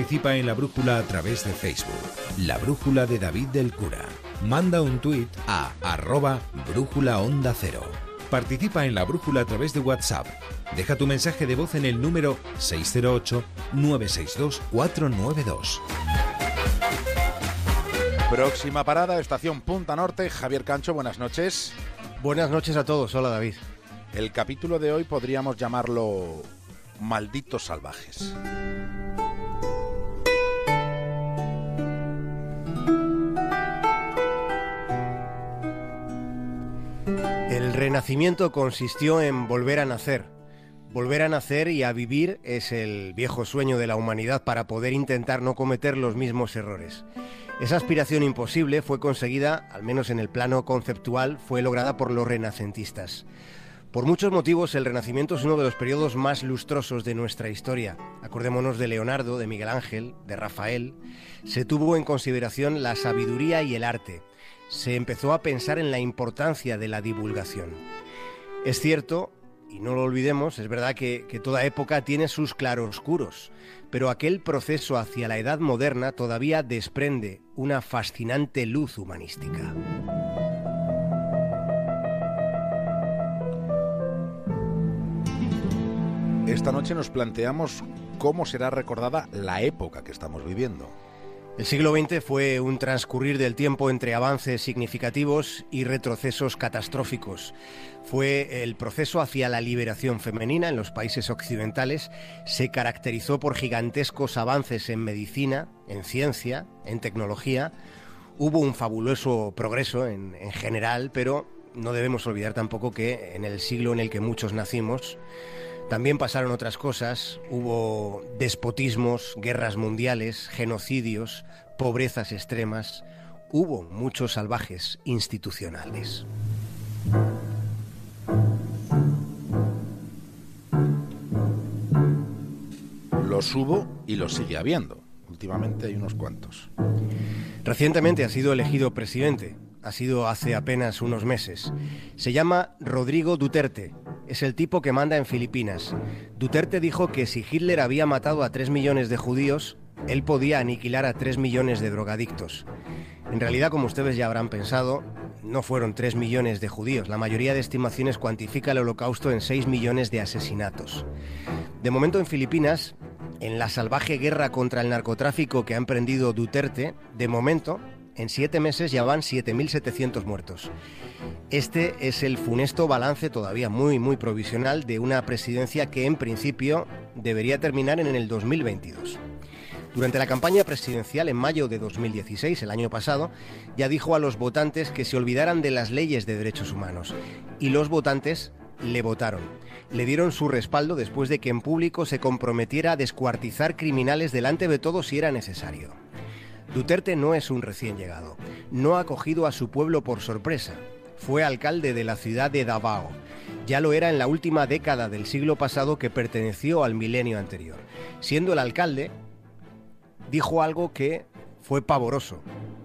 Participa en la brújula a través de Facebook. La brújula de David del Cura. Manda un tuit a arroba brújula onda cero. Participa en la brújula a través de WhatsApp. Deja tu mensaje de voz en el número 608-962-492. Próxima parada, estación Punta Norte. Javier Cancho, buenas noches. Buenas noches a todos. Hola, David. El capítulo de hoy podríamos llamarlo Malditos Salvajes. El renacimiento consistió en volver a nacer. Volver a nacer y a vivir es el viejo sueño de la humanidad para poder intentar no cometer los mismos errores. Esa aspiración imposible fue conseguida, al menos en el plano conceptual, fue lograda por los renacentistas. Por muchos motivos, el Renacimiento es uno de los periodos más lustrosos de nuestra historia. Acordémonos de Leonardo, de Miguel Ángel, de Rafael. Se tuvo en consideración la sabiduría y el arte. Se empezó a pensar en la importancia de la divulgación. Es cierto, y no lo olvidemos, es verdad que, que toda época tiene sus claroscuros pero aquel proceso hacia la edad moderna todavía desprende una fascinante luz humanística. Esta noche nos planteamos cómo será recordada la época que estamos viviendo. El siglo XX fue un transcurrir del tiempo entre avances significativos y retrocesos catastróficos. Fue el proceso hacia la liberación femenina en los países occidentales. Se caracterizó por gigantescos avances en medicina, en ciencia, en tecnología. Hubo un fabuloso progreso en, en general, pero no debemos olvidar tampoco que en el siglo en el que muchos nacimos, también pasaron otras cosas, hubo despotismos, guerras mundiales, genocidios, pobrezas extremas, hubo muchos salvajes institucionales. Los hubo y los sigue habiendo. Últimamente hay unos cuantos. Recientemente ha sido elegido presidente, ha sido hace apenas unos meses. Se llama Rodrigo Duterte es el tipo que manda en Filipinas. Duterte dijo que si Hitler había matado a 3 millones de judíos, él podía aniquilar a 3 millones de drogadictos. En realidad, como ustedes ya habrán pensado, no fueron 3 millones de judíos. La mayoría de estimaciones cuantifica el holocausto en 6 millones de asesinatos. De momento en Filipinas, en la salvaje guerra contra el narcotráfico que ha emprendido Duterte, de momento en siete meses ya van 7.700 muertos. Este es el funesto balance todavía muy, muy provisional de una presidencia que en principio debería terminar en el 2022. Durante la campaña presidencial en mayo de 2016, el año pasado, ya dijo a los votantes que se olvidaran de las leyes de derechos humanos. Y los votantes le votaron. Le dieron su respaldo después de que en público se comprometiera a descuartizar criminales delante de todos si era necesario. Duterte no es un recién llegado, no ha cogido a su pueblo por sorpresa. Fue alcalde de la ciudad de Davao. Ya lo era en la última década del siglo pasado que perteneció al milenio anterior. Siendo el alcalde, dijo algo que fue pavoroso.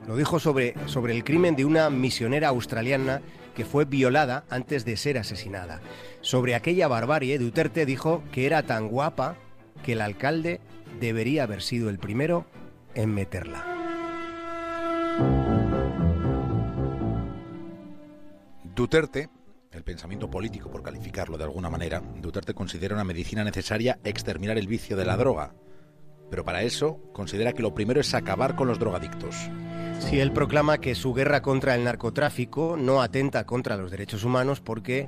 Lo dijo sobre, sobre el crimen de una misionera australiana que fue violada antes de ser asesinada. Sobre aquella barbarie, Duterte dijo que era tan guapa que el alcalde debería haber sido el primero en meterla. Duterte, el pensamiento político por calificarlo de alguna manera, Duterte considera una medicina necesaria exterminar el vicio de la droga. Pero para eso considera que lo primero es acabar con los drogadictos. Si él proclama que su guerra contra el narcotráfico no atenta contra los derechos humanos porque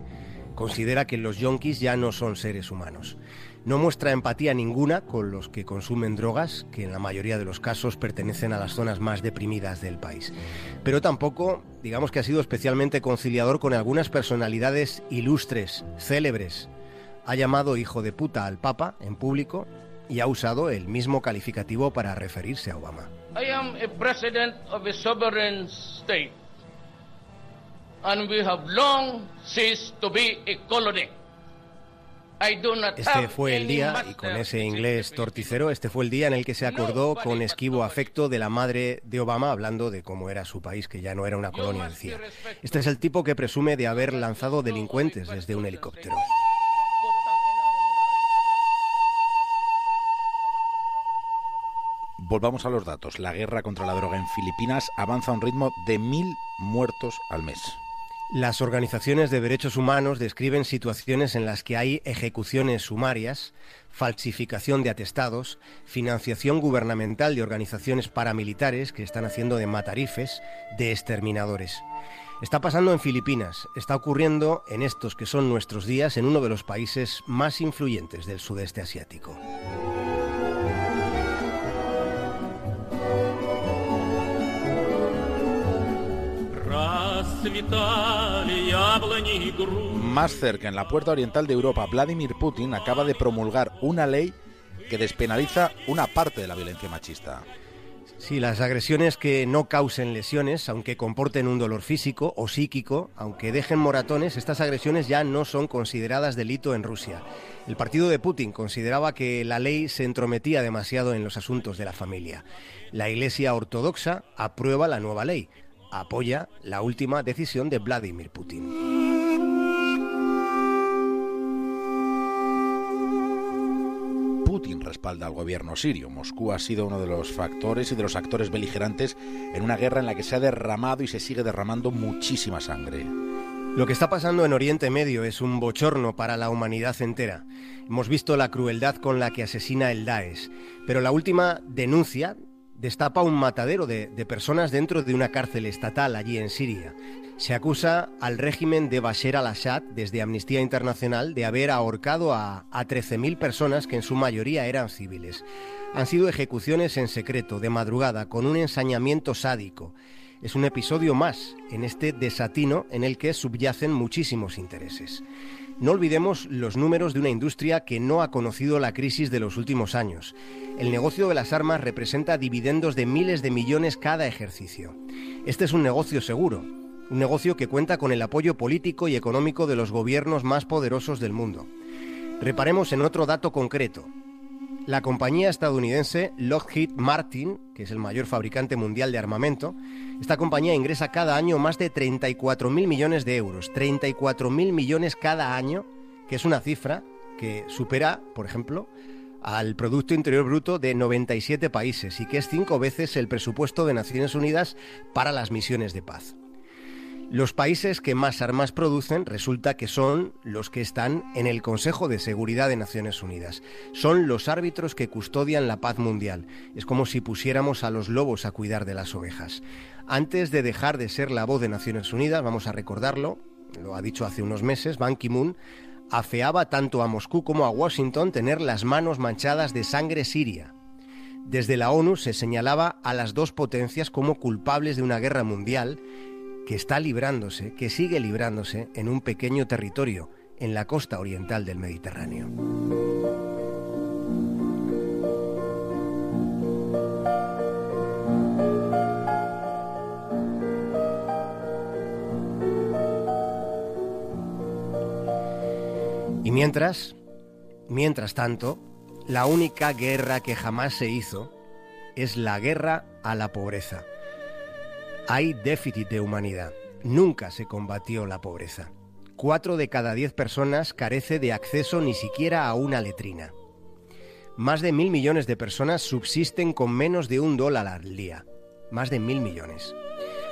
considera que los yonkis ya no son seres humanos. No muestra empatía ninguna con los que consumen drogas, que en la mayoría de los casos pertenecen a las zonas más deprimidas del país. Pero tampoco, digamos que ha sido especialmente conciliador con algunas personalidades ilustres, célebres. Ha llamado hijo de puta al Papa en público y ha usado el mismo calificativo para referirse a Obama. I am a president of a sovereign and we have long ceased to be a colony. Este fue el día, y con ese inglés torticero, este fue el día en el que se acordó con esquivo afecto de la madre de Obama, hablando de cómo era su país, que ya no era una colonia, decía. Este es el tipo que presume de haber lanzado delincuentes desde un helicóptero. Volvamos a los datos. La guerra contra la droga en Filipinas avanza a un ritmo de mil muertos al mes. Las organizaciones de derechos humanos describen situaciones en las que hay ejecuciones sumarias, falsificación de atestados, financiación gubernamental de organizaciones paramilitares que están haciendo de matarifes, de exterminadores. Está pasando en Filipinas, está ocurriendo en estos que son nuestros días en uno de los países más influyentes del sudeste asiático. Más cerca, en la puerta oriental de Europa, Vladimir Putin acaba de promulgar una ley que despenaliza una parte de la violencia machista. Sí, las agresiones que no causen lesiones, aunque comporten un dolor físico o psíquico, aunque dejen moratones, estas agresiones ya no son consideradas delito en Rusia. El partido de Putin consideraba que la ley se entrometía demasiado en los asuntos de la familia. La Iglesia Ortodoxa aprueba la nueva ley, apoya la última decisión de Vladimir Putin. Putin respalda al gobierno sirio. Moscú ha sido uno de los factores y de los actores beligerantes en una guerra en la que se ha derramado y se sigue derramando muchísima sangre. Lo que está pasando en Oriente Medio es un bochorno para la humanidad entera. Hemos visto la crueldad con la que asesina el Daesh, pero la última denuncia destapa un matadero de, personas dentro de una cárcel estatal allí en Siria. Se acusa al régimen de Bashar al-Assad, desde Amnistía Internacional, de haber ahorcado a, a 13.000 personas que en su mayoría eran civiles. Han sido ejecuciones en secreto, de madrugada, con un ensañamiento sádico. Es un episodio más en este desatino en el que subyacen muchísimos intereses. No olvidemos los números de una industria que no ha conocido la crisis de los últimos años. El negocio de las armas representa dividendos de miles de millones cada ejercicio. Este es un negocio seguro, un negocio que cuenta con el apoyo político y económico de los gobiernos más poderosos del mundo. Reparemos en otro dato concreto. La compañía estadounidense Lockheed Martin, que es el mayor fabricante mundial de armamento, esta compañía ingresa cada año más de 34.000 millones de euros. 34.000 millones cada año, que es una cifra que supera, por ejemplo, al Producto Interior Bruto de 97 países y que es cinco veces el presupuesto de Naciones Unidas para las misiones de paz. Los países que más armas producen resulta que son los que están en el Consejo de Seguridad de Naciones Unidas. Son los árbitros que custodian la paz mundial. Es como si pusiéramos a los lobos a cuidar de las ovejas. Antes de dejar de ser la voz de Naciones Unidas, vamos a recordarlo, lo ha dicho hace unos meses, Ban Ki-moon afeaba tanto a Moscú como a Washington tener las manos manchadas de sangre siria. Desde la ONU se señalaba a las dos potencias como culpables de una guerra mundial que está librándose, que sigue librándose en un pequeño territorio en la costa oriental del Mediterráneo. Y mientras, mientras tanto, la única guerra que jamás se hizo es la guerra a la pobreza. Hay déficit de humanidad. Nunca se combatió la pobreza. Cuatro de cada diez personas carece de acceso ni siquiera a una letrina. Más de mil millones de personas subsisten con menos de un dólar al día. Más de mil millones.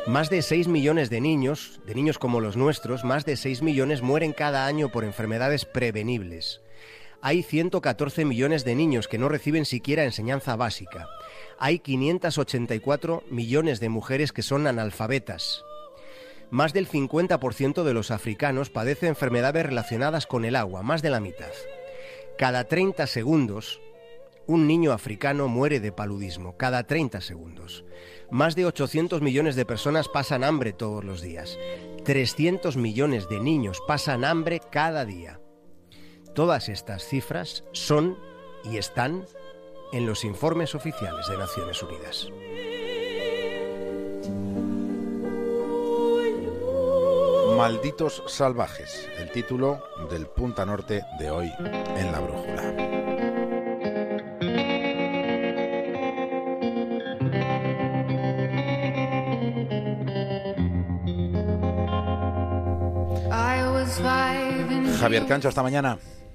Más de seis millones de niños, de niños como los nuestros, más de seis millones mueren cada año por enfermedades prevenibles. Hay 114 millones de niños que no reciben siquiera enseñanza básica hay 584 millones de mujeres que son analfabetas. Más del 50% de los africanos padecen enfermedades relacionadas con el agua, más de la mitad. Cada 30 segundos, un niño africano muere de paludismo, cada 30 segundos. Más de 800 millones de personas pasan hambre todos los días. 300 millones de niños pasan hambre cada día. Todas estas cifras son y están en los informes oficiales de Naciones Unidas. Malditos salvajes, el título del Punta Norte de hoy en la Brújula. Javier Cancho, hasta mañana.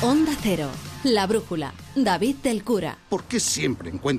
Onda Cero, La Brújula, David del Cura. ¿Por qué siempre encuentro